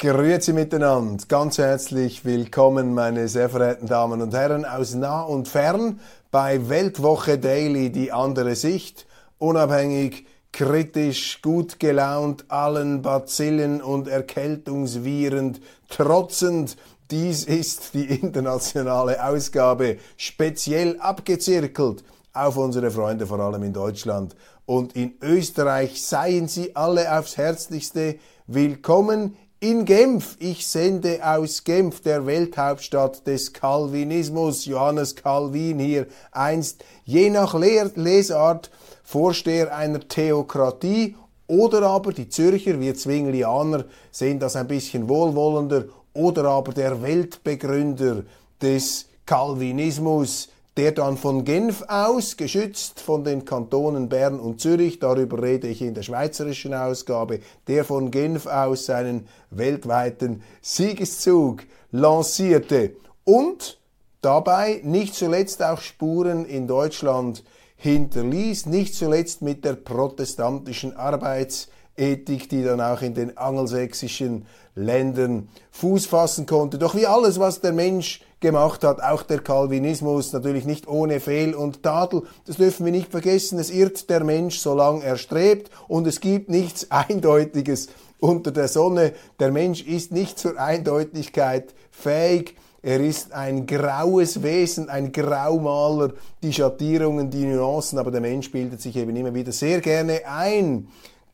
Grüezi miteinander, ganz herzlich willkommen, meine sehr verehrten Damen und Herren aus nah und fern bei Weltwoche Daily, die andere Sicht, unabhängig, kritisch, gut gelaunt, allen Bazillen und Erkältungsviren trotzend. Dies ist die internationale Ausgabe, speziell abgezirkelt auf unsere Freunde, vor allem in Deutschland und in Österreich. Seien Sie alle aufs Herzlichste willkommen in Genf, ich sende aus Genf, der Welthauptstadt des Calvinismus, Johannes Calvin hier einst, je nach Lesart Vorsteher einer Theokratie. Oder aber die Zürcher, wir Zwinglianer, sehen das ein bisschen wohlwollender, oder aber der Weltbegründer des Calvinismus, der dann von Genf aus, geschützt von den Kantonen Bern und Zürich, darüber rede ich in der schweizerischen Ausgabe, der von Genf aus seinen weltweiten Siegeszug lancierte und dabei nicht zuletzt auch Spuren in Deutschland hinterließ, nicht zuletzt mit der protestantischen Arbeitsethik, die dann auch in den angelsächsischen Ländern Fuß fassen konnte. Doch wie alles, was der Mensch gemacht hat, auch der Calvinismus, natürlich nicht ohne Fehl und Tadel, das dürfen wir nicht vergessen, es irrt der Mensch, solange er strebt. Und es gibt nichts Eindeutiges unter der Sonne. Der Mensch ist nicht zur Eindeutigkeit fähig. Er ist ein graues Wesen, ein Graumaler, die Schattierungen, die Nuancen, aber der Mensch bildet sich eben immer wieder sehr gerne ein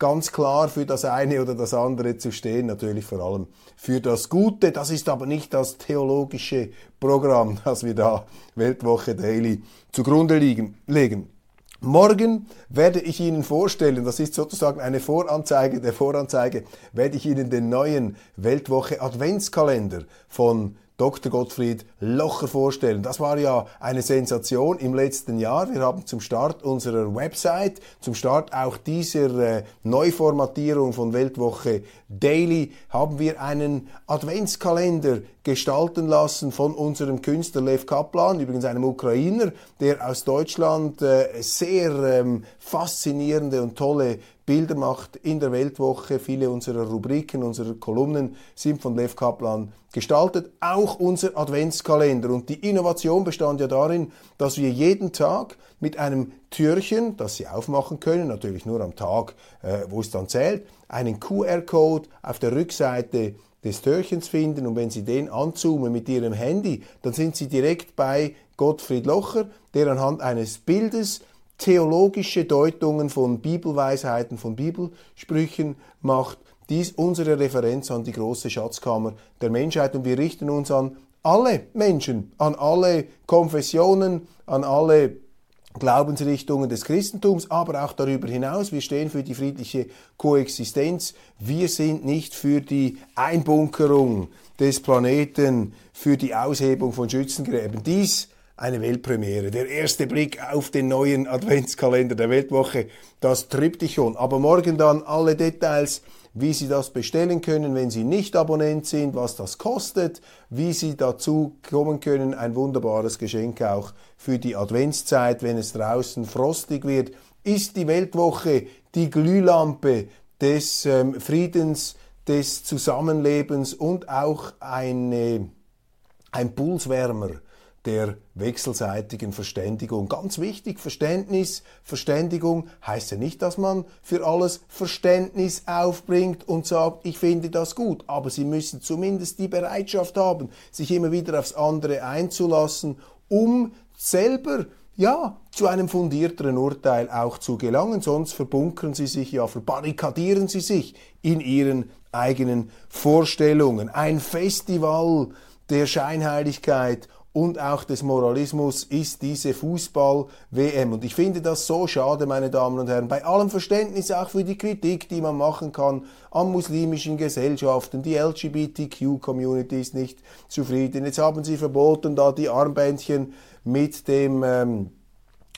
ganz klar für das eine oder das andere zu stehen, natürlich vor allem für das Gute. Das ist aber nicht das theologische Programm, das wir da Weltwoche Daily zugrunde liegen, legen. Morgen werde ich Ihnen vorstellen, das ist sozusagen eine Voranzeige der Voranzeige, werde ich Ihnen den neuen Weltwoche Adventskalender von Dr. Gottfried Locher vorstellen. Das war ja eine Sensation im letzten Jahr. Wir haben zum Start unserer Website, zum Start auch dieser äh, Neuformatierung von Weltwoche Daily, haben wir einen Adventskalender gestalten lassen von unserem Künstler Lev Kaplan, übrigens einem Ukrainer, der aus Deutschland äh, sehr ähm, faszinierende und tolle Bilder macht in der Weltwoche. Viele unserer Rubriken, unserer Kolumnen sind von Lev Kaplan gestaltet. Auch unser Adventskalender. Und die Innovation bestand ja darin, dass wir jeden Tag mit einem Türchen, das Sie aufmachen können, natürlich nur am Tag, äh, wo es dann zählt, einen QR-Code auf der Rückseite des Türchens finden und wenn Sie den anzoomen mit Ihrem Handy, dann sind Sie direkt bei Gottfried Locher, der anhand eines Bildes theologische Deutungen von Bibelweisheiten, von Bibelsprüchen macht. Dies unsere Referenz an die große Schatzkammer der Menschheit und wir richten uns an alle Menschen, an alle Konfessionen, an alle Glaubensrichtungen des Christentums, aber auch darüber hinaus. Wir stehen für die friedliche Koexistenz. Wir sind nicht für die Einbunkerung des Planeten, für die Aushebung von Schützengräben. Dies eine Weltpremiere. Der erste Blick auf den neuen Adventskalender der Weltwoche, das Triptychon. Aber morgen dann alle Details, wie Sie das bestellen können, wenn Sie nicht Abonnent sind, was das kostet, wie Sie dazu kommen können. Ein wunderbares Geschenk auch für die Adventszeit, wenn es draußen frostig wird. Ist die Weltwoche die Glühlampe des ähm, Friedens, des Zusammenlebens und auch eine, ein Pulswärmer der wechselseitigen Verständigung. Ganz wichtig, Verständnis, Verständigung heißt ja nicht, dass man für alles Verständnis aufbringt und sagt, ich finde das gut, aber Sie müssen zumindest die Bereitschaft haben, sich immer wieder aufs andere einzulassen, um selber ja, zu einem fundierteren Urteil auch zu gelangen, sonst verbunkern sie sich ja, verbarrikadieren sie sich in ihren eigenen Vorstellungen. Ein Festival der Scheinheiligkeit und auch des Moralismus ist diese Fußball-WM. Und ich finde das so schade, meine Damen und Herren, bei allem Verständnis auch für die Kritik, die man machen kann an muslimischen Gesellschaften. Die LGBTQ-Community ist nicht zufrieden. Jetzt haben sie verboten, da die Armbändchen mit dem ähm,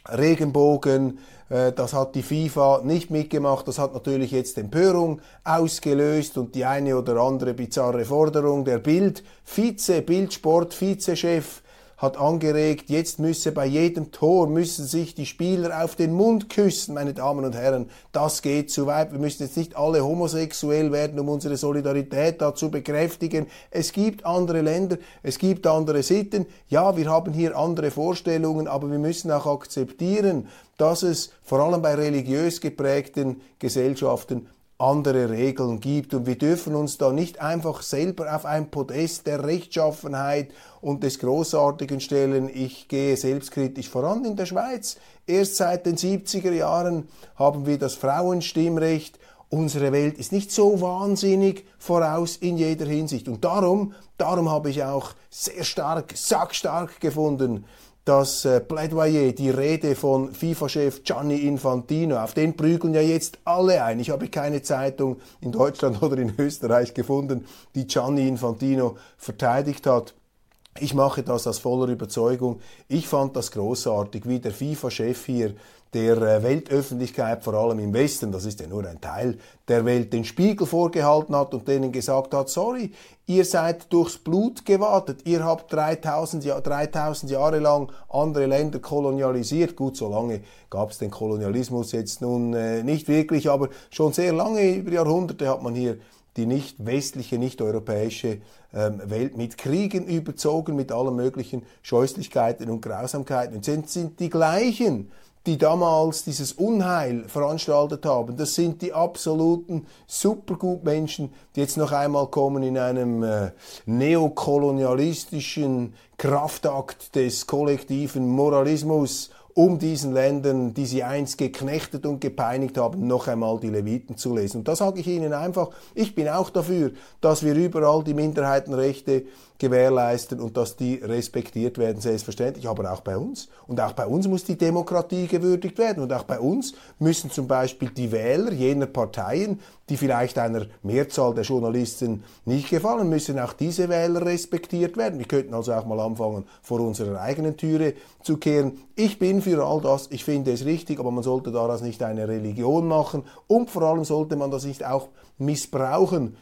Regenbogen, äh, das hat die FIFA nicht mitgemacht. Das hat natürlich jetzt Empörung ausgelöst und die eine oder andere bizarre Forderung der Bild, Vize, Bildsport, Vizechef hat angeregt, jetzt müsse bei jedem Tor müssen sich die Spieler auf den Mund küssen, meine Damen und Herren. Das geht zu weit. Wir müssen jetzt nicht alle homosexuell werden, um unsere Solidarität dazu bekräftigen. Es gibt andere Länder, es gibt andere Sitten. Ja, wir haben hier andere Vorstellungen, aber wir müssen auch akzeptieren, dass es vor allem bei religiös geprägten Gesellschaften andere Regeln gibt. Und wir dürfen uns da nicht einfach selber auf ein Podest der Rechtschaffenheit und des Großartigen stellen. Ich gehe selbstkritisch voran in der Schweiz. Erst seit den 70er Jahren haben wir das Frauenstimmrecht. Unsere Welt ist nicht so wahnsinnig voraus in jeder Hinsicht. Und darum, darum habe ich auch sehr stark, sackstark gefunden, das äh, Plädoyer, die Rede von FIFA-Chef Gianni Infantino, auf den prügeln ja jetzt alle ein. Ich habe keine Zeitung in Deutschland oder in Österreich gefunden, die Gianni Infantino verteidigt hat. Ich mache das aus voller Überzeugung. Ich fand das großartig, wie der FIFA-Chef hier der äh, Weltöffentlichkeit, vor allem im Westen, das ist ja nur ein Teil der Welt, den Spiegel vorgehalten hat und denen gesagt hat, sorry, ihr seid durchs Blut gewartet, ihr habt 3000, Jahr, 3000 Jahre lang andere Länder kolonialisiert. Gut, so lange gab es den Kolonialismus jetzt nun äh, nicht wirklich, aber schon sehr lange, über Jahrhunderte hat man hier die nicht westliche, nicht europäische ähm, Welt mit Kriegen überzogen, mit allen möglichen Scheußlichkeiten und Grausamkeiten. Und sind, sind die gleichen, die damals dieses Unheil veranstaltet haben, das sind die absoluten Supergutmenschen, die jetzt noch einmal kommen in einem äh, neokolonialistischen Kraftakt des kollektiven Moralismus um diesen Ländern, die sie einst geknechtet und gepeinigt haben, noch einmal die Leviten zu lesen. Und da sage ich Ihnen einfach, ich bin auch dafür, dass wir überall die Minderheitenrechte gewährleisten und dass die respektiert werden, selbstverständlich, aber auch bei uns. Und auch bei uns muss die Demokratie gewürdigt werden. Und auch bei uns müssen zum Beispiel die Wähler jener Parteien, die vielleicht einer Mehrzahl der Journalisten nicht gefallen, müssen auch diese Wähler respektiert werden. Wir könnten also auch mal anfangen, vor unserer eigenen Türe zu kehren. Ich bin für all das, ich finde es richtig, aber man sollte daraus nicht eine Religion machen und vor allem sollte man das nicht auch missbrauchen,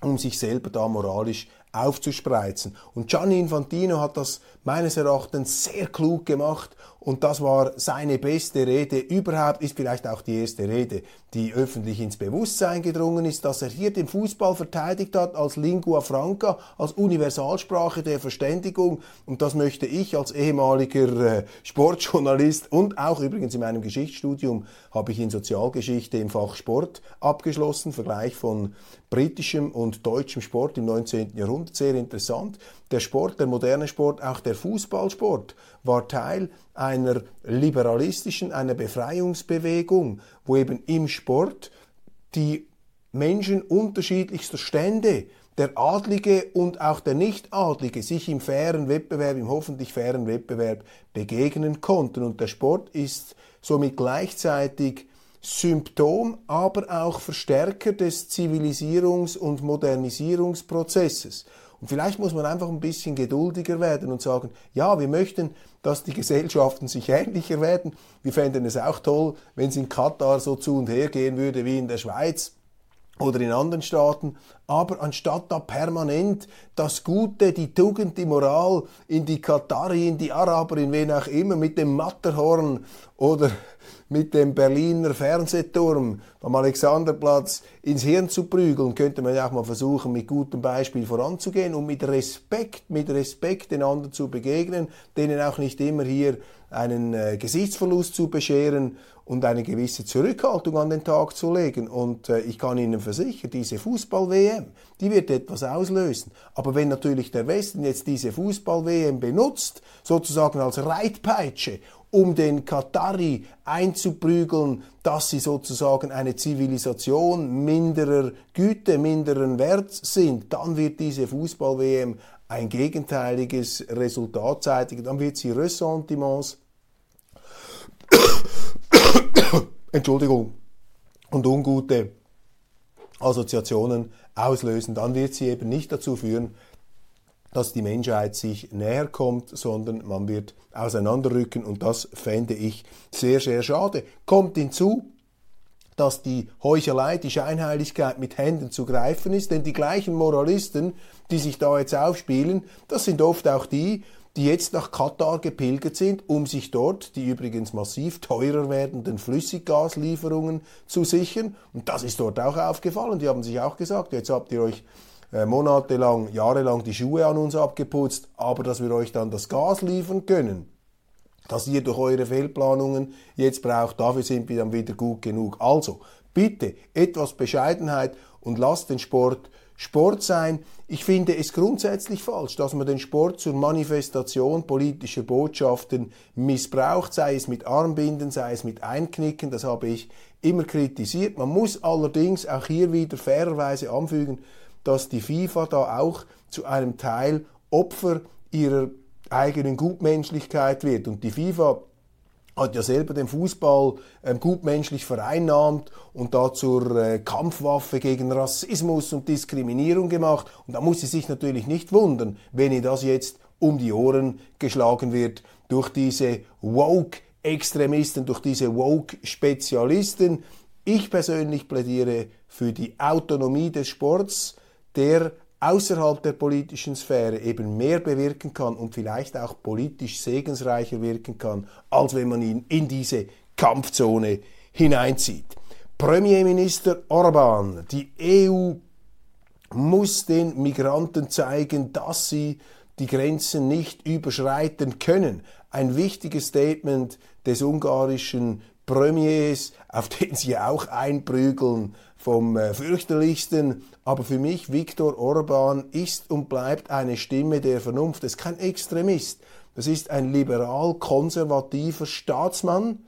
um sich selber da moralisch aufzuspreizen. Und Gianni Infantino hat das meines Erachtens sehr klug gemacht und das war seine beste Rede überhaupt, ist vielleicht auch die erste Rede, die öffentlich ins Bewusstsein gedrungen ist, dass er hier den Fußball verteidigt hat als Lingua Franca, als Universalsprache der Verständigung. Und das möchte ich als ehemaliger äh, Sportjournalist und auch übrigens in meinem Geschichtsstudium habe ich in Sozialgeschichte im Fach Sport abgeschlossen, Vergleich von britischem und deutschem Sport im 19. Jahrhundert, sehr interessant. Der Sport, der moderne Sport, auch der Fußballsport war Teil einer liberalistischen, einer Befreiungsbewegung, wo eben im Sport die Menschen unterschiedlichster Stände, der Adlige und auch der Nichtadlige, sich im fairen Wettbewerb, im hoffentlich fairen Wettbewerb begegnen konnten. Und der Sport ist somit gleichzeitig Symptom, aber auch Verstärker des Zivilisierungs- und Modernisierungsprozesses. Und vielleicht muss man einfach ein bisschen geduldiger werden und sagen, ja, wir möchten, dass die Gesellschaften sich ähnlicher werden. Wir fänden es auch toll, wenn es in Katar so zu und her gehen würde wie in der Schweiz oder in anderen Staaten. Aber anstatt da permanent das Gute, die Tugend, die Moral in die Katari, in die Araber, in wen auch immer, mit dem Matterhorn oder mit dem Berliner Fernsehturm am Alexanderplatz ins Hirn zu prügeln, könnte man ja auch mal versuchen, mit gutem Beispiel voranzugehen und mit Respekt, mit Respekt den anderen zu begegnen, denen auch nicht immer hier einen äh, Gesichtsverlust zu bescheren und eine gewisse Zurückhaltung an den Tag zu legen. Und äh, ich kann Ihnen versichern, diese Fußball-WM, die wird etwas auslösen. Aber wenn natürlich der Westen jetzt diese Fußball-WM benutzt, sozusagen als Reitpeitsche, um den Katari einzuprügeln, dass sie sozusagen eine Zivilisation minderer Güte, minderen Werts sind, dann wird diese Fußball-WM ein gegenteiliges Resultat zeitigen, dann wird sie Ressentiments, Entschuldigung, und ungute Assoziationen auslösen. Dann wird sie eben nicht dazu führen, dass die Menschheit sich näher kommt, sondern man wird auseinanderrücken und das fände ich sehr, sehr schade. Kommt hinzu, dass die Heuchelei, die Scheinheiligkeit mit Händen zu greifen ist, denn die gleichen Moralisten, die sich da jetzt aufspielen, das sind oft auch die, die jetzt nach Katar gepilgert sind, um sich dort die übrigens massiv teurer werdenden Flüssiggaslieferungen zu sichern. Und das ist dort auch aufgefallen. Die haben sich auch gesagt, jetzt habt ihr euch äh, monatelang, jahrelang die Schuhe an uns abgeputzt, aber dass wir euch dann das Gas liefern können, das ihr durch eure Fehlplanungen jetzt braucht, dafür sind wir dann wieder gut genug. Also, bitte etwas Bescheidenheit und lasst den Sport Sport sein. Ich finde es grundsätzlich falsch, dass man den Sport zur Manifestation politischer Botschaften missbraucht, sei es mit Armbinden, sei es mit Einknicken, das habe ich immer kritisiert. Man muss allerdings auch hier wieder fairerweise anfügen, dass die FIFA da auch zu einem Teil Opfer ihrer eigenen Gutmenschlichkeit wird. Und die FIFA hat ja selber den Fußball ähm, gutmenschlich vereinnahmt und da zur äh, Kampfwaffe gegen Rassismus und Diskriminierung gemacht. Und da muss sie sich natürlich nicht wundern, wenn ihr das jetzt um die Ohren geschlagen wird durch diese Woke-Extremisten, durch diese Woke-Spezialisten. Ich persönlich plädiere für die Autonomie des Sports, der außerhalb der politischen Sphäre eben mehr bewirken kann und vielleicht auch politisch segensreicher wirken kann, als wenn man ihn in diese Kampfzone hineinzieht. Premierminister Orban, die EU muss den Migranten zeigen, dass sie die Grenzen nicht überschreiten können. Ein wichtiges Statement des ungarischen Premiers, auf den sie auch einprügeln, vom äh, fürchterlichsten. Aber für mich, Viktor Orban ist und bleibt eine Stimme der Vernunft. Das ist kein Extremist. Das ist ein liberal-konservativer Staatsmann,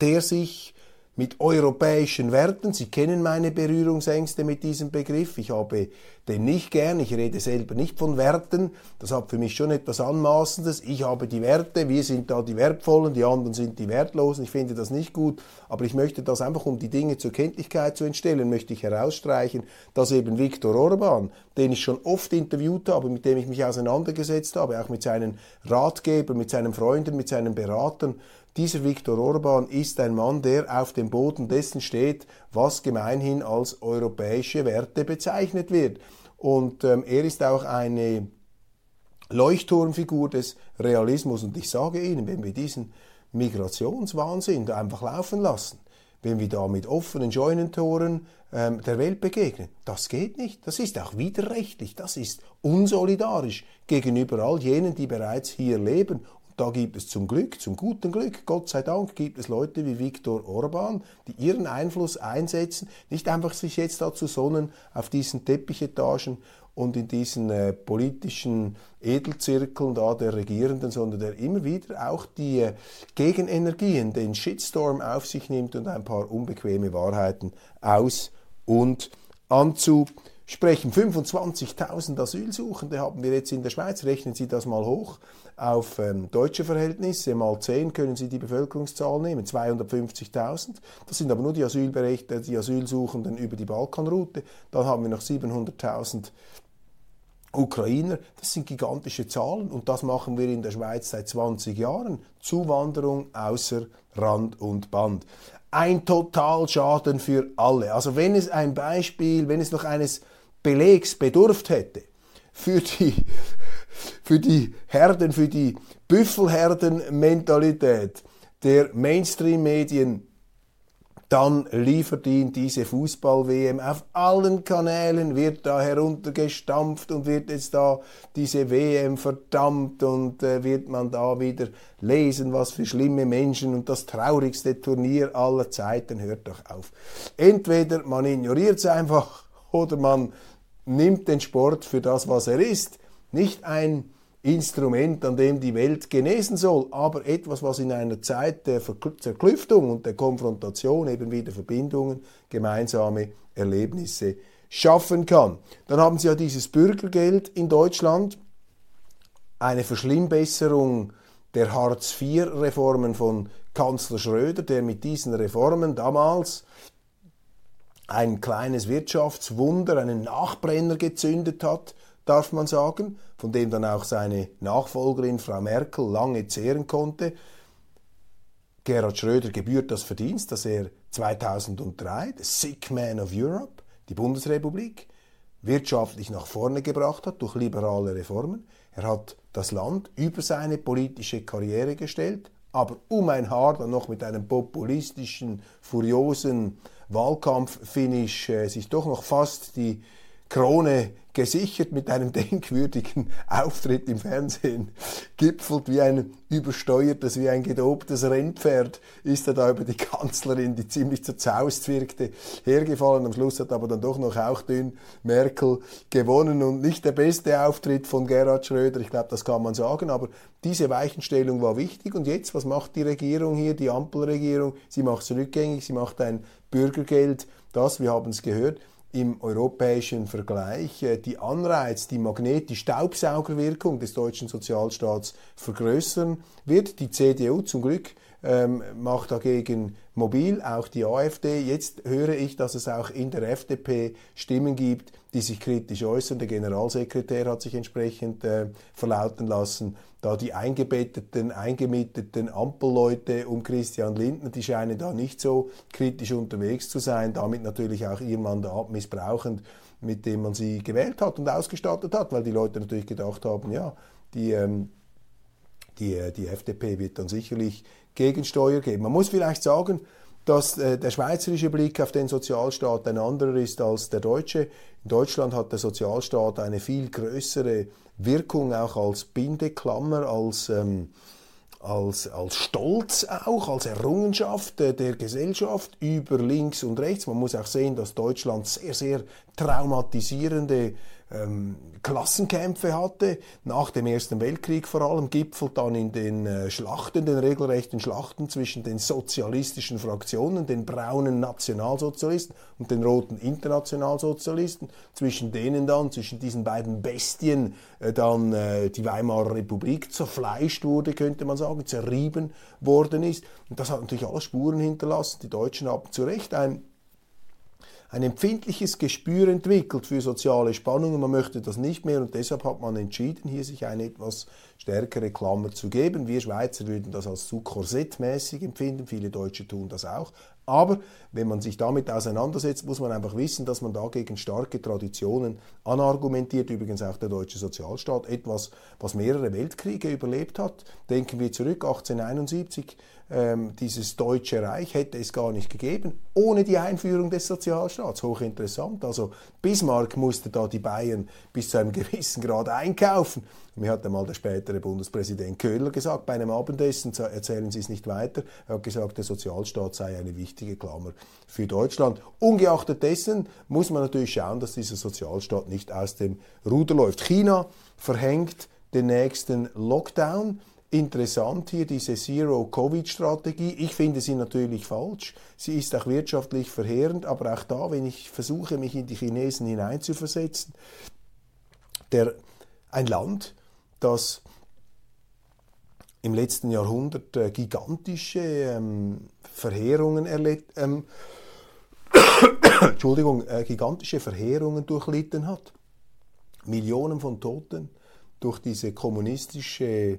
der sich mit europäischen Werten. Sie kennen meine Berührungsängste mit diesem Begriff. Ich habe den nicht gern. Ich rede selber nicht von Werten. Das hat für mich schon etwas Anmaßendes. Ich habe die Werte. Wir sind da die Wertvollen. Die anderen sind die Wertlosen. Ich finde das nicht gut. Aber ich möchte das einfach, um die Dinge zur Kenntlichkeit zu entstellen, möchte ich herausstreichen, dass eben Viktor Orban, den ich schon oft interviewt habe, mit dem ich mich auseinandergesetzt habe, auch mit seinen Ratgebern, mit seinen Freunden, mit seinen Beratern, dieser Viktor Orban ist ein Mann, der auf dem Boden dessen steht, was gemeinhin als europäische Werte bezeichnet wird. Und ähm, er ist auch eine Leuchtturmfigur des Realismus. Und ich sage Ihnen, wenn wir diesen Migrationswahnsinn einfach laufen lassen, wenn wir da mit offenen Scheunentoren ähm, der Welt begegnen. Das geht nicht. Das ist auch widerrechtlich. Das ist unsolidarisch gegenüber all jenen, die bereits hier leben da gibt es zum Glück, zum guten Glück, Gott sei Dank, gibt es Leute wie Viktor Orban, die ihren Einfluss einsetzen, nicht einfach sich jetzt dazu sonnen auf diesen Teppichetagen und in diesen äh, politischen Edelzirkeln da der Regierenden, sondern der immer wieder auch die äh, Gegenenergien, den Shitstorm auf sich nimmt und ein paar unbequeme Wahrheiten aus und anzusprechen. 25.000 Asylsuchende haben wir jetzt in der Schweiz. Rechnen Sie das mal hoch auf ähm, deutsche Verhältnisse. Mal 10 können Sie die Bevölkerungszahl nehmen, 250.000. Das sind aber nur die Asylberechtigten, die Asylsuchenden über die Balkanroute. Dann haben wir noch 700.000 Ukrainer, das sind gigantische Zahlen und das machen wir in der Schweiz seit 20 Jahren. Zuwanderung außer Rand und Band. Ein Totalschaden für alle. Also wenn es ein Beispiel, wenn es noch eines Belegs bedurft hätte für die für die Herden, für die Büffelherden-Mentalität der Mainstream-Medien, dann liefert ihn diese Fußball-WM. Auf allen Kanälen wird da heruntergestampft und wird jetzt da diese WM verdammt und äh, wird man da wieder lesen, was für schlimme Menschen und das traurigste Turnier aller Zeiten. Hört doch auf. Entweder man ignoriert es einfach oder man nimmt den Sport für das, was er ist nicht ein Instrument, an dem die Welt genesen soll, aber etwas, was in einer Zeit der Zerklüftung und der Konfrontation eben wieder Verbindungen, gemeinsame Erlebnisse schaffen kann. Dann haben Sie ja dieses Bürgergeld in Deutschland, eine Verschlimmbesserung der Hartz-IV-Reformen von Kanzler Schröder, der mit diesen Reformen damals ein kleines Wirtschaftswunder, einen Nachbrenner gezündet hat, darf man sagen, von dem dann auch seine Nachfolgerin Frau Merkel lange zehren konnte. Gerhard Schröder gebührt das Verdienst, dass er 2003, the Sick Man of Europe, die Bundesrepublik, wirtschaftlich nach vorne gebracht hat durch liberale Reformen. Er hat das Land über seine politische Karriere gestellt, aber um ein Haar dann noch mit einem populistischen, furiosen Wahlkampffinish äh, sich doch noch fast die Krone gesichert mit einem denkwürdigen Auftritt im Fernsehen, gipfelt wie ein übersteuertes, wie ein gedobtes Rennpferd, ist er da über die Kanzlerin, die ziemlich zerzaust wirkte, hergefallen. Am Schluss hat aber dann doch noch hauchdünn Merkel gewonnen und nicht der beste Auftritt von Gerhard Schröder, ich glaube, das kann man sagen, aber diese Weichenstellung war wichtig und jetzt, was macht die Regierung hier, die Ampelregierung? Sie macht es rückgängig, sie macht ein Bürgergeld, das, wir haben es gehört, im europäischen Vergleich äh, die Anreiz, die Magnet, die Staubsaugerwirkung des deutschen Sozialstaats vergrößern wird. Die CDU zum Glück ähm, macht dagegen mobil, auch die AfD. Jetzt höre ich, dass es auch in der FDP Stimmen gibt, die sich kritisch äußern. Der Generalsekretär hat sich entsprechend äh, verlauten lassen da die eingebetteten, eingemieteten Ampelleute um Christian Lindner, die scheinen da nicht so kritisch unterwegs zu sein, damit natürlich auch ihr Mandat missbrauchend, mit dem man sie gewählt hat und ausgestattet hat, weil die Leute natürlich gedacht haben, ja, die, ähm, die, äh, die FDP wird dann sicherlich Gegensteuer geben. Man muss vielleicht sagen, dass äh, der schweizerische Blick auf den Sozialstaat ein anderer ist als der deutsche. In Deutschland hat der Sozialstaat eine viel größere Wirkung auch als Bindeklammer, als, ähm, als, als Stolz auch, als Errungenschaft der Gesellschaft über links und rechts. Man muss auch sehen, dass Deutschland sehr, sehr traumatisierende ähm, Klassenkämpfe hatte, nach dem Ersten Weltkrieg vor allem, gipfelt dann in den äh, Schlachten, den regelrechten Schlachten zwischen den sozialistischen Fraktionen, den braunen Nationalsozialisten und den roten Internationalsozialisten, zwischen denen dann, zwischen diesen beiden Bestien, äh, dann äh, die Weimarer Republik zerfleischt wurde, könnte man sagen, zerrieben worden ist. Und das hat natürlich alle Spuren hinterlassen. Die Deutschen haben zu Recht ein ein empfindliches Gespür entwickelt für soziale Spannungen. Man möchte das nicht mehr und deshalb hat man entschieden, hier sich eine etwas stärkere Klammer zu geben. Wir Schweizer würden das als zu korsettmäßig empfinden, viele Deutsche tun das auch. Aber wenn man sich damit auseinandersetzt, muss man einfach wissen, dass man dagegen starke Traditionen anargumentiert. Übrigens auch der deutsche Sozialstaat, etwas, was mehrere Weltkriege überlebt hat. Denken wir zurück, 1871 ähm, dieses Deutsche Reich hätte es gar nicht gegeben, ohne die Einführung des Sozialstaats. Hochinteressant. Also Bismarck musste da die Bayern bis zu einem gewissen Grad einkaufen. Mir hat einmal der spätere Bundespräsident Köhler gesagt, bei einem Abendessen erzählen Sie es nicht weiter. Er hat gesagt, der Sozialstaat sei eine wichtige Klammer für Deutschland. Ungeachtet dessen muss man natürlich schauen, dass dieser Sozialstaat nicht aus dem Ruder läuft. China verhängt den nächsten Lockdown. Interessant hier diese Zero-Covid-Strategie. Ich finde sie natürlich falsch. Sie ist auch wirtschaftlich verheerend, aber auch da, wenn ich versuche, mich in die Chinesen hineinzuversetzen, der, ein Land, das im letzten Jahrhundert äh, gigantische ähm, Verheerungen erlebt, ähm, Entschuldigung, äh, gigantische Verheerungen durchlitten hat. Millionen von Toten durch diese kommunistische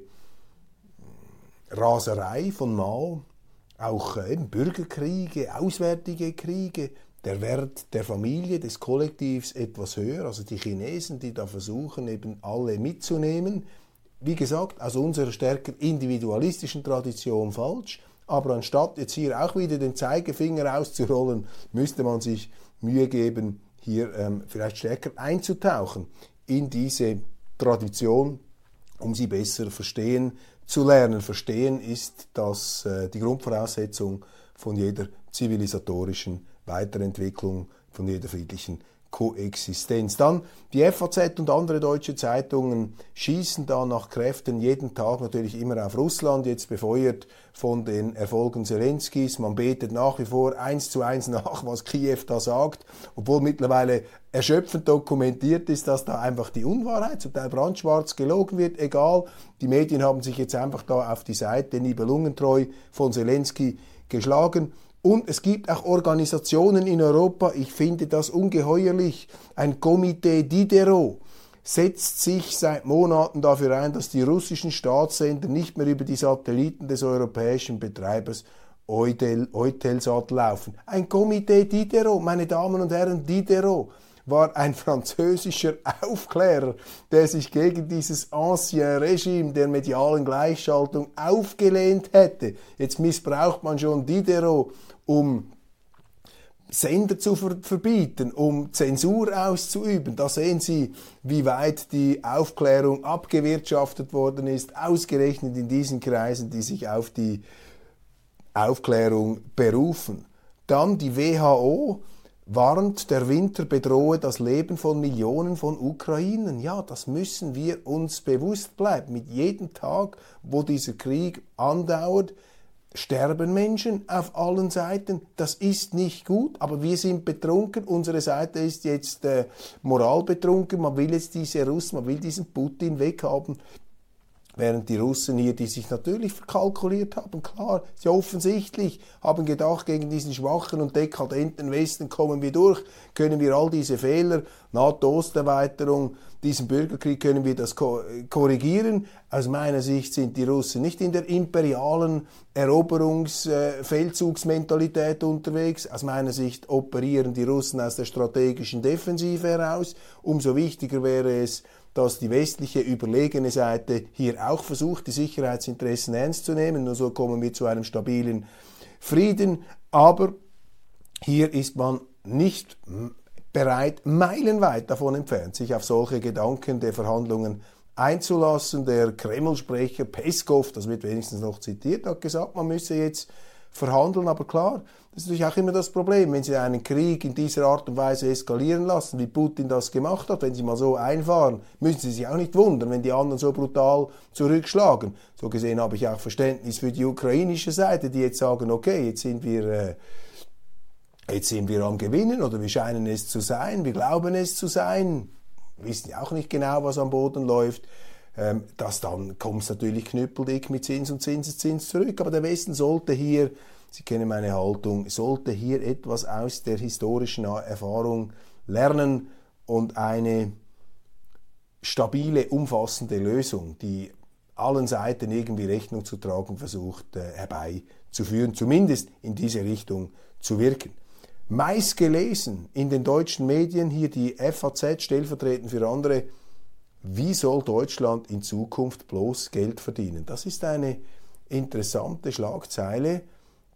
Raserei von Mao, auch äh, Bürgerkriege, auswärtige Kriege, der Wert der Familie, des Kollektivs etwas höher. Also die Chinesen, die da versuchen, eben alle mitzunehmen. Wie gesagt, aus unserer stärker individualistischen Tradition falsch. Aber anstatt jetzt hier auch wieder den Zeigefinger auszurollen, müsste man sich Mühe geben, hier ähm, vielleicht stärker einzutauchen in diese Tradition, um sie besser verstehen zu lernen. Verstehen ist das, äh, die Grundvoraussetzung von jeder zivilisatorischen Weiterentwicklung, von jeder friedlichen Koexistenz. Dann die FAZ und andere deutsche Zeitungen schießen da nach Kräften jeden Tag natürlich immer auf Russland, jetzt befeuert von den Erfolgen Zelenskis. Man betet nach wie vor eins zu eins nach, was Kiew da sagt, obwohl mittlerweile erschöpfend dokumentiert ist, dass da einfach die Unwahrheit, zum Teil brandschwarz gelogen wird, egal. Die Medien haben sich jetzt einfach da auf die Seite nibelungentreu von Zelensky geschlagen. Und es gibt auch Organisationen in Europa, ich finde das ungeheuerlich, ein Komitee Diderot setzt sich seit Monaten dafür ein, dass die russischen Staatssender nicht mehr über die Satelliten des europäischen Betreibers Eutel, Eutelsat laufen. Ein Komitee Diderot, meine Damen und Herren, Diderot war ein französischer Aufklärer, der sich gegen dieses Ancien Regime der medialen Gleichschaltung aufgelehnt hätte. Jetzt missbraucht man schon Diderot um Sender zu verbieten, um Zensur auszuüben. Da sehen Sie, wie weit die Aufklärung abgewirtschaftet worden ist, ausgerechnet in diesen Kreisen, die sich auf die Aufklärung berufen. Dann die WHO warnt, der Winter bedrohe das Leben von Millionen von Ukrainern. Ja, das müssen wir uns bewusst bleiben. Mit jedem Tag, wo dieser Krieg andauert, sterben Menschen auf allen Seiten. Das ist nicht gut, aber wir sind betrunken. Unsere Seite ist jetzt äh, moralbetrunken. Man will jetzt diese Russen, man will diesen Putin weghaben. Während die Russen hier, die sich natürlich verkalkuliert haben, klar, ja offensichtlich, haben gedacht, gegen diesen schwachen und dekadenten Westen kommen wir durch, können wir all diese Fehler, NATO-Osterweiterung, diesen Bürgerkrieg, können wir das korrigieren. Aus meiner Sicht sind die Russen nicht in der imperialen Eroberungsfeldzugsmentalität unterwegs. Aus meiner Sicht operieren die Russen aus der strategischen Defensive heraus. Umso wichtiger wäre es, dass die westliche überlegene Seite hier auch versucht, die Sicherheitsinteressen ernst zu nehmen. Nur so kommen wir zu einem stabilen Frieden. Aber hier ist man nicht bereit, meilenweit davon entfernt, sich auf solche Gedanken der Verhandlungen einzulassen. Der Kreml-Sprecher Peskov, das wird wenigstens noch zitiert, hat gesagt, man müsse jetzt verhandeln, aber klar, das ist natürlich auch immer das Problem, wenn Sie einen Krieg in dieser Art und Weise eskalieren lassen, wie Putin das gemacht hat, wenn Sie mal so einfahren, müssen Sie sich auch nicht wundern, wenn die anderen so brutal zurückschlagen. So gesehen habe ich auch Verständnis für die ukrainische Seite, die jetzt sagen, okay, jetzt sind wir, äh, jetzt sind wir am Gewinnen oder wir scheinen es zu sein, wir glauben es zu sein, wissen ja auch nicht genau, was am Boden läuft. Ähm, das dann kommt es natürlich knüppeldick mit Zins und Zinseszins zurück. Aber der Westen sollte hier Sie kennen meine Haltung, sollte hier etwas aus der historischen Erfahrung lernen und eine stabile, umfassende Lösung, die allen Seiten irgendwie Rechnung zu tragen versucht, äh, herbeizuführen, zumindest in diese Richtung zu wirken. Meist gelesen in den deutschen Medien hier die FAZ stellvertretend für andere, wie soll Deutschland in Zukunft bloß Geld verdienen? Das ist eine interessante Schlagzeile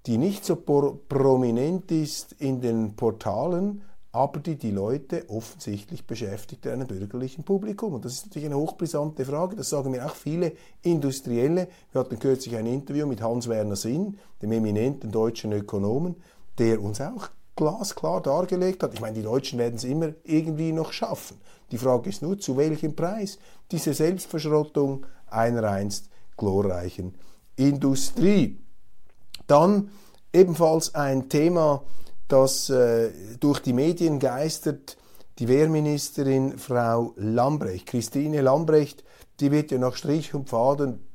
die nicht so prominent ist in den Portalen, aber die die Leute offensichtlich beschäftigt in einem bürgerlichen Publikum. Und das ist natürlich eine hochbrisante Frage. Das sagen mir auch viele Industrielle. Wir hatten kürzlich ein Interview mit Hans-Werner Sinn, dem eminenten deutschen Ökonomen, der uns auch glasklar dargelegt hat. Ich meine, die Deutschen werden es immer irgendwie noch schaffen. Die Frage ist nur, zu welchem Preis diese Selbstverschrottung einer einst glorreichen Industrie. Dann ebenfalls ein Thema, das äh, durch die Medien geistert, die Wehrministerin Frau Lambrecht, Christine Lambrecht, die wird ja nach Strich und Faden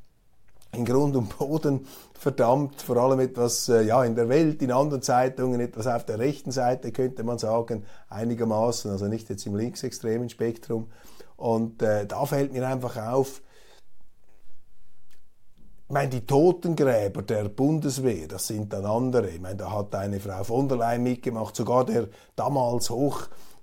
in Grund und Boden verdammt, vor allem etwas äh, ja, in der Welt, in anderen Zeitungen, etwas auf der rechten Seite, könnte man sagen, einigermaßen, also nicht jetzt im linksextremen Spektrum. Und äh, da fällt mir einfach auf, ich meine, die Totengräber der Bundeswehr, das sind dann andere. Ich meine, da hat eine Frau von der Leyen mitgemacht, sogar der damals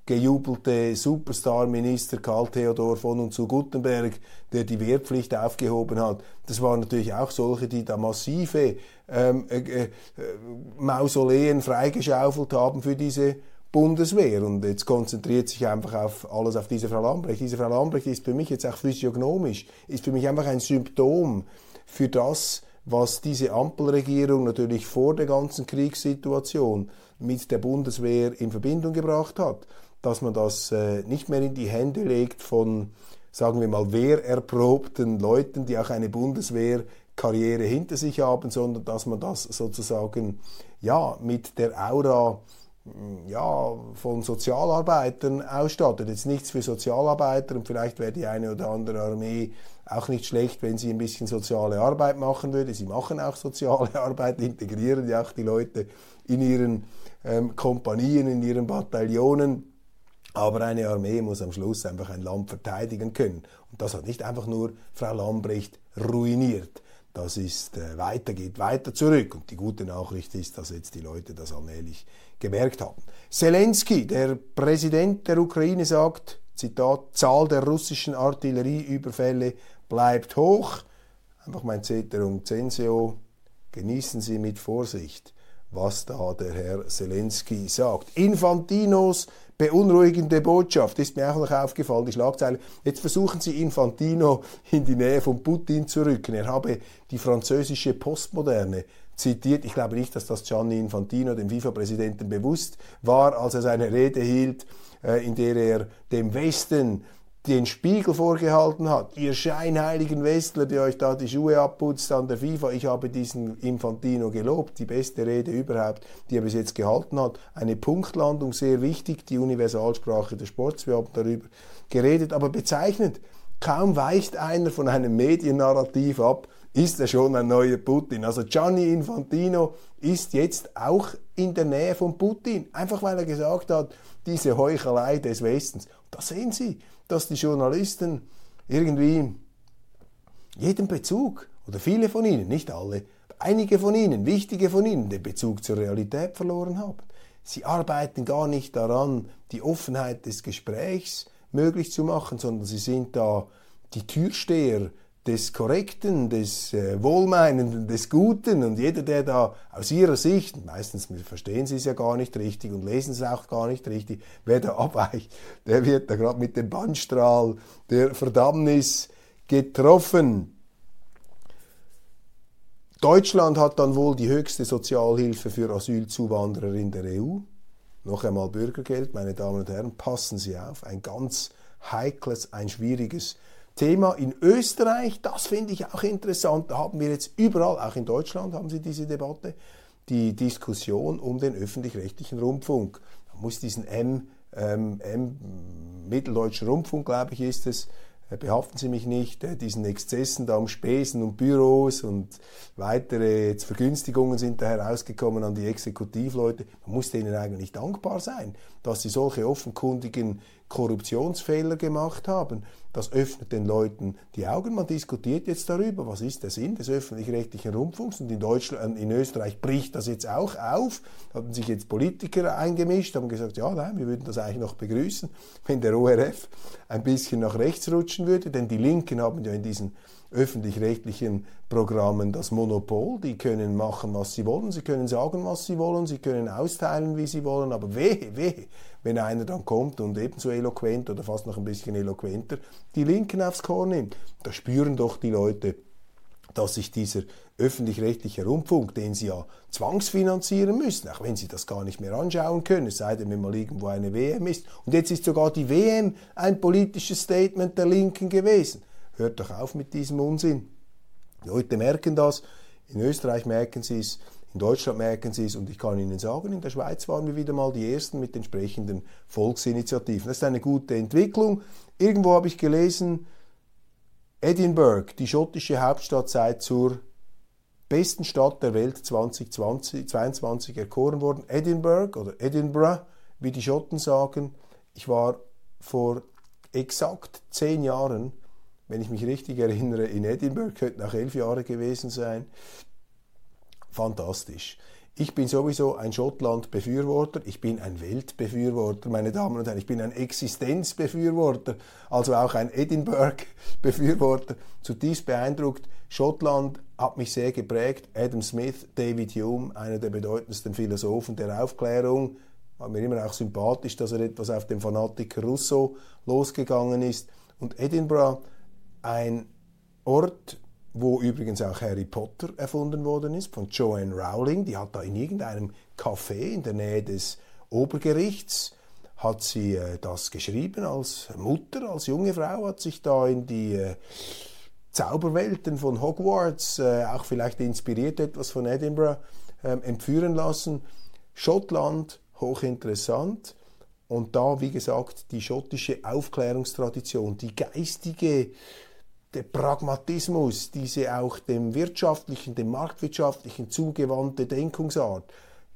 hochgejubelte Superstar-Minister Karl Theodor von und zu Guttenberg, der die Wehrpflicht aufgehoben hat. Das waren natürlich auch solche, die da massive ähm, äh, äh, Mausoleen freigeschaufelt haben für diese Bundeswehr. Und jetzt konzentriert sich einfach auf alles auf diese Frau Lambrecht. Diese Frau Lambrecht ist für mich jetzt auch physiognomisch, ist für mich einfach ein Symptom für das, was diese Ampelregierung natürlich vor der ganzen Kriegssituation mit der Bundeswehr in Verbindung gebracht hat. Dass man das äh, nicht mehr in die Hände legt von, sagen wir mal, wehrerprobten Leuten, die auch eine Bundeswehrkarriere hinter sich haben, sondern dass man das sozusagen ja mit der Aura ja, von Sozialarbeitern ausstattet. Jetzt nichts für Sozialarbeiter und vielleicht wäre die eine oder andere Armee auch nicht schlecht, wenn sie ein bisschen soziale Arbeit machen würde. Sie machen auch soziale Arbeit, integrieren ja auch die Leute in ihren ähm, Kompanien, in ihren Bataillonen. Aber eine Armee muss am Schluss einfach ein Land verteidigen können. Und das hat nicht einfach nur Frau Lambrecht ruiniert. Das ist äh, weiter, geht weiter zurück. Und die gute Nachricht ist, dass jetzt die Leute das allmählich gemerkt haben. Zelensky, der Präsident der Ukraine, sagt, Zitat, Zahl der russischen Artillerieüberfälle bleibt hoch. Einfach mein Ceterum Censeo. Genießen Sie mit Vorsicht, was da der Herr Zelensky sagt. Infantinos beunruhigende Botschaft ist mir auch noch aufgefallen, die Schlagzeile. Jetzt versuchen sie Infantino in die Nähe von Putin zu rücken. Er habe die französische Postmoderne zitiert. Ich glaube nicht, dass das Gianni Infantino, dem FIFA-Präsidenten, bewusst war, als er seine Rede hielt, äh, in der er dem Westen den Spiegel vorgehalten hat. Ihr scheinheiligen Westler, die euch da die Schuhe abputzt an der FIFA. Ich habe diesen Infantino gelobt. Die beste Rede überhaupt, die er bis jetzt gehalten hat. Eine Punktlandung, sehr wichtig, die Universalsprache des Sports. Wir haben darüber geredet, aber bezeichnend. Kaum weicht einer von einem Mediennarrativ ab, ist er schon ein neuer Putin. Also Gianni Infantino ist jetzt auch in der Nähe von Putin. Einfach weil er gesagt hat, diese Heuchelei des Westens. Da sehen Sie, dass die Journalisten irgendwie jeden Bezug, oder viele von ihnen, nicht alle, einige von ihnen, wichtige von ihnen, den Bezug zur Realität verloren haben. Sie arbeiten gar nicht daran, die Offenheit des Gesprächs möglich zu machen, sondern sie sind da die Türsteher des Korrekten, des äh, Wohlmeinenden, des Guten und jeder, der da aus ihrer Sicht, meistens verstehen sie es ja gar nicht richtig und lesen es auch gar nicht richtig, wer da abweicht, der wird da gerade mit dem Bannstrahl der Verdammnis getroffen. Deutschland hat dann wohl die höchste Sozialhilfe für Asylzuwanderer in der EU. Noch einmal Bürgergeld, meine Damen und Herren, passen Sie auf, ein ganz heikles, ein schwieriges Thema in Österreich, das finde ich auch interessant, da haben wir jetzt überall, auch in Deutschland haben Sie diese Debatte, die Diskussion um den öffentlich-rechtlichen Rundfunk. Man muss diesen M, ähm, M Mitteldeutschen Rundfunk, glaube ich, ist es, äh, behaften Sie mich nicht, äh, diesen Exzessen da um Spesen und Büros und weitere Vergünstigungen sind da herausgekommen an die Exekutivleute. Man muss denen eigentlich dankbar sein, dass sie solche offenkundigen Korruptionsfehler gemacht haben. Das öffnet den Leuten die Augen. Man diskutiert jetzt darüber, was ist der Sinn des öffentlich-rechtlichen Rundfunks. Und in Deutschland, in Österreich bricht das jetzt auch auf. Da haben sich jetzt Politiker eingemischt, haben gesagt, ja, nein, wir würden das eigentlich noch begrüßen, wenn der ORF ein bisschen nach rechts rutschen würde. Denn die Linken haben ja in diesen öffentlich-rechtlichen Programmen das Monopol. Die können machen, was sie wollen, sie können sagen, was sie wollen, sie können austeilen, wie sie wollen, aber wehe, wehe, wenn einer dann kommt und ebenso eloquent oder fast noch ein bisschen eloquenter die Linken aufs Korn nimmt. Da spüren doch die Leute, dass sich dieser öffentlich-rechtliche Rundfunk, den sie ja zwangsfinanzieren müssen, auch wenn sie das gar nicht mehr anschauen können, es sei denn, wenn mal irgendwo eine WM ist. Und jetzt ist sogar die WM ein politisches Statement der Linken gewesen. Hört doch auf mit diesem Unsinn. Die Leute merken das, in Österreich merken sie es, in Deutschland merken Sie es und ich kann Ihnen sagen, in der Schweiz waren wir wieder mal die Ersten mit entsprechenden Volksinitiativen. Das ist eine gute Entwicklung. Irgendwo habe ich gelesen, Edinburgh, die schottische Hauptstadt, sei zur besten Stadt der Welt 2022 erkoren worden. Edinburgh oder Edinburgh, wie die Schotten sagen. Ich war vor exakt zehn Jahren, wenn ich mich richtig erinnere, in Edinburgh, könnten auch elf Jahre gewesen sein fantastisch. Ich bin sowieso ein Schottland-Befürworter, ich bin ein Weltbefürworter, meine Damen und Herren, ich bin ein Existenzbefürworter, also auch ein Edinburgh-Befürworter. Zutiefst beeindruckt, Schottland hat mich sehr geprägt. Adam Smith, David Hume, einer der bedeutendsten Philosophen der Aufklärung, war mir immer auch sympathisch, dass er etwas auf den Fanatiker Rousseau losgegangen ist. Und Edinburgh, ein Ort, wo übrigens auch Harry Potter erfunden worden ist, von Joanne Rowling. Die hat da in irgendeinem Café in der Nähe des Obergerichts, hat sie äh, das geschrieben als Mutter, als junge Frau, hat sich da in die äh, Zauberwelten von Hogwarts, äh, auch vielleicht inspiriert etwas von Edinburgh, ähm, entführen lassen. Schottland, hochinteressant. Und da, wie gesagt, die schottische Aufklärungstradition, die geistige, der Pragmatismus, diese auch dem wirtschaftlichen, dem marktwirtschaftlichen zugewandte Denkungsart,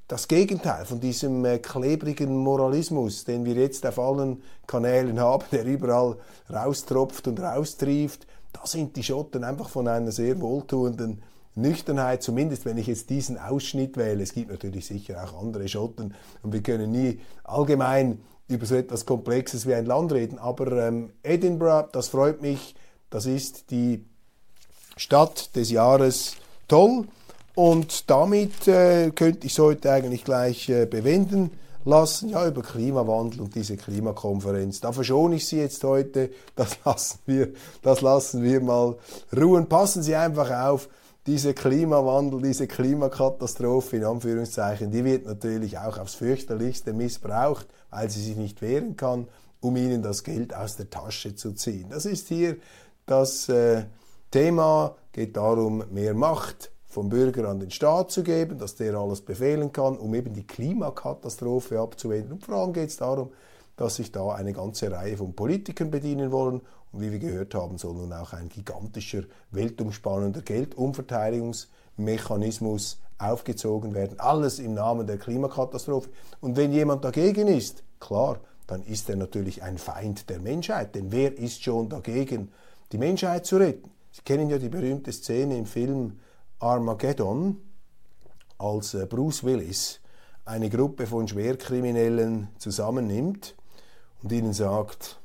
das Gegenteil von diesem äh, klebrigen Moralismus, den wir jetzt auf allen Kanälen haben, der überall raustropft und raustrieft, da sind die Schotten einfach von einer sehr wohltuenden Nüchternheit, zumindest wenn ich jetzt diesen Ausschnitt wähle. Es gibt natürlich sicher auch andere Schotten und wir können nie allgemein über so etwas Komplexes wie ein Land reden. Aber ähm, Edinburgh, das freut mich, das ist die Stadt des Jahres toll. Und damit äh, könnte ich es heute eigentlich gleich äh, bewenden lassen, ja, über Klimawandel und diese Klimakonferenz. Da verschone ich Sie jetzt heute, das lassen wir, das lassen wir mal ruhen. Passen Sie einfach auf, diese Klimawandel, diese Klimakatastrophe in Anführungszeichen, die wird natürlich auch aufs fürchterlichste missbraucht, weil sie sich nicht wehren kann, um ihnen das Geld aus der Tasche zu ziehen. Das ist hier das äh, Thema, geht darum, mehr Macht vom Bürger an den Staat zu geben, dass der alles befehlen kann, um eben die Klimakatastrophe abzuwenden. Und vor allem geht es darum, dass sich da eine ganze Reihe von Politikern bedienen wollen. Und wie wir gehört haben, soll nun auch ein gigantischer, weltumspannender Geldumverteilungsmechanismus aufgezogen werden. Alles im Namen der Klimakatastrophe. Und wenn jemand dagegen ist, klar, dann ist er natürlich ein Feind der Menschheit. Denn wer ist schon dagegen, die Menschheit zu retten? Sie kennen ja die berühmte Szene im Film Armageddon, als äh, Bruce Willis eine Gruppe von Schwerkriminellen zusammennimmt und ihnen sagt,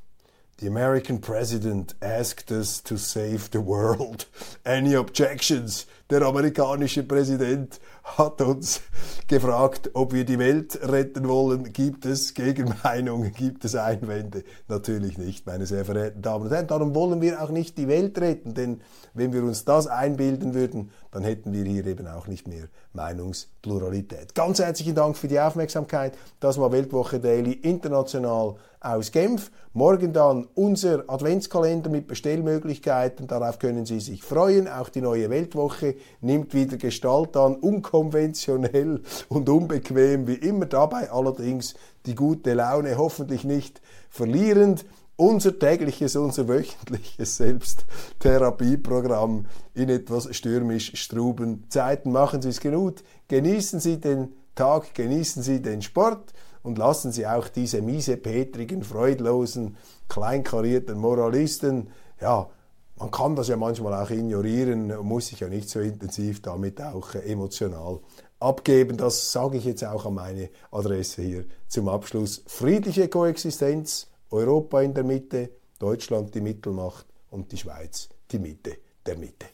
The American President asked us to save the world. Any objections? Der amerikanische Präsident hat uns gefragt, ob wir die Welt retten wollen. Gibt es Gegenmeinungen? Gibt es Einwände? Natürlich nicht, meine sehr verehrten Damen und Herren. Darum wollen wir auch nicht die Welt retten, denn wenn wir uns das einbilden würden, dann hätten wir hier eben auch nicht mehr Meinungspluralität. Ganz herzlichen Dank für die Aufmerksamkeit. Das war Weltwoche Daily international aus Genf. Morgen dann unser Adventskalender mit Bestellmöglichkeiten. Darauf können Sie sich freuen. Auch die neue Weltwoche nimmt wieder Gestalt an. Unkonventionell und unbequem wie immer. Dabei allerdings die gute Laune hoffentlich nicht verlierend unser tägliches, unser wöchentliches Selbsttherapieprogramm in etwas stürmisch-struben Zeiten. Machen Sie es genug, genießen Sie den Tag, genießen Sie den Sport und lassen Sie auch diese miesepetrigen, freudlosen, kleinkarierten Moralisten, ja, man kann das ja manchmal auch ignorieren, muss sich ja nicht so intensiv damit auch emotional abgeben. Das sage ich jetzt auch an meine Adresse hier zum Abschluss. Friedliche Koexistenz Europa in der Mitte, Deutschland die Mittelmacht und die Schweiz die Mitte der Mitte.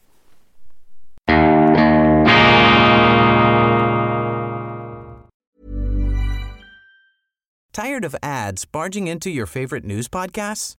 Tired of ads barging into your favorite news podcasts?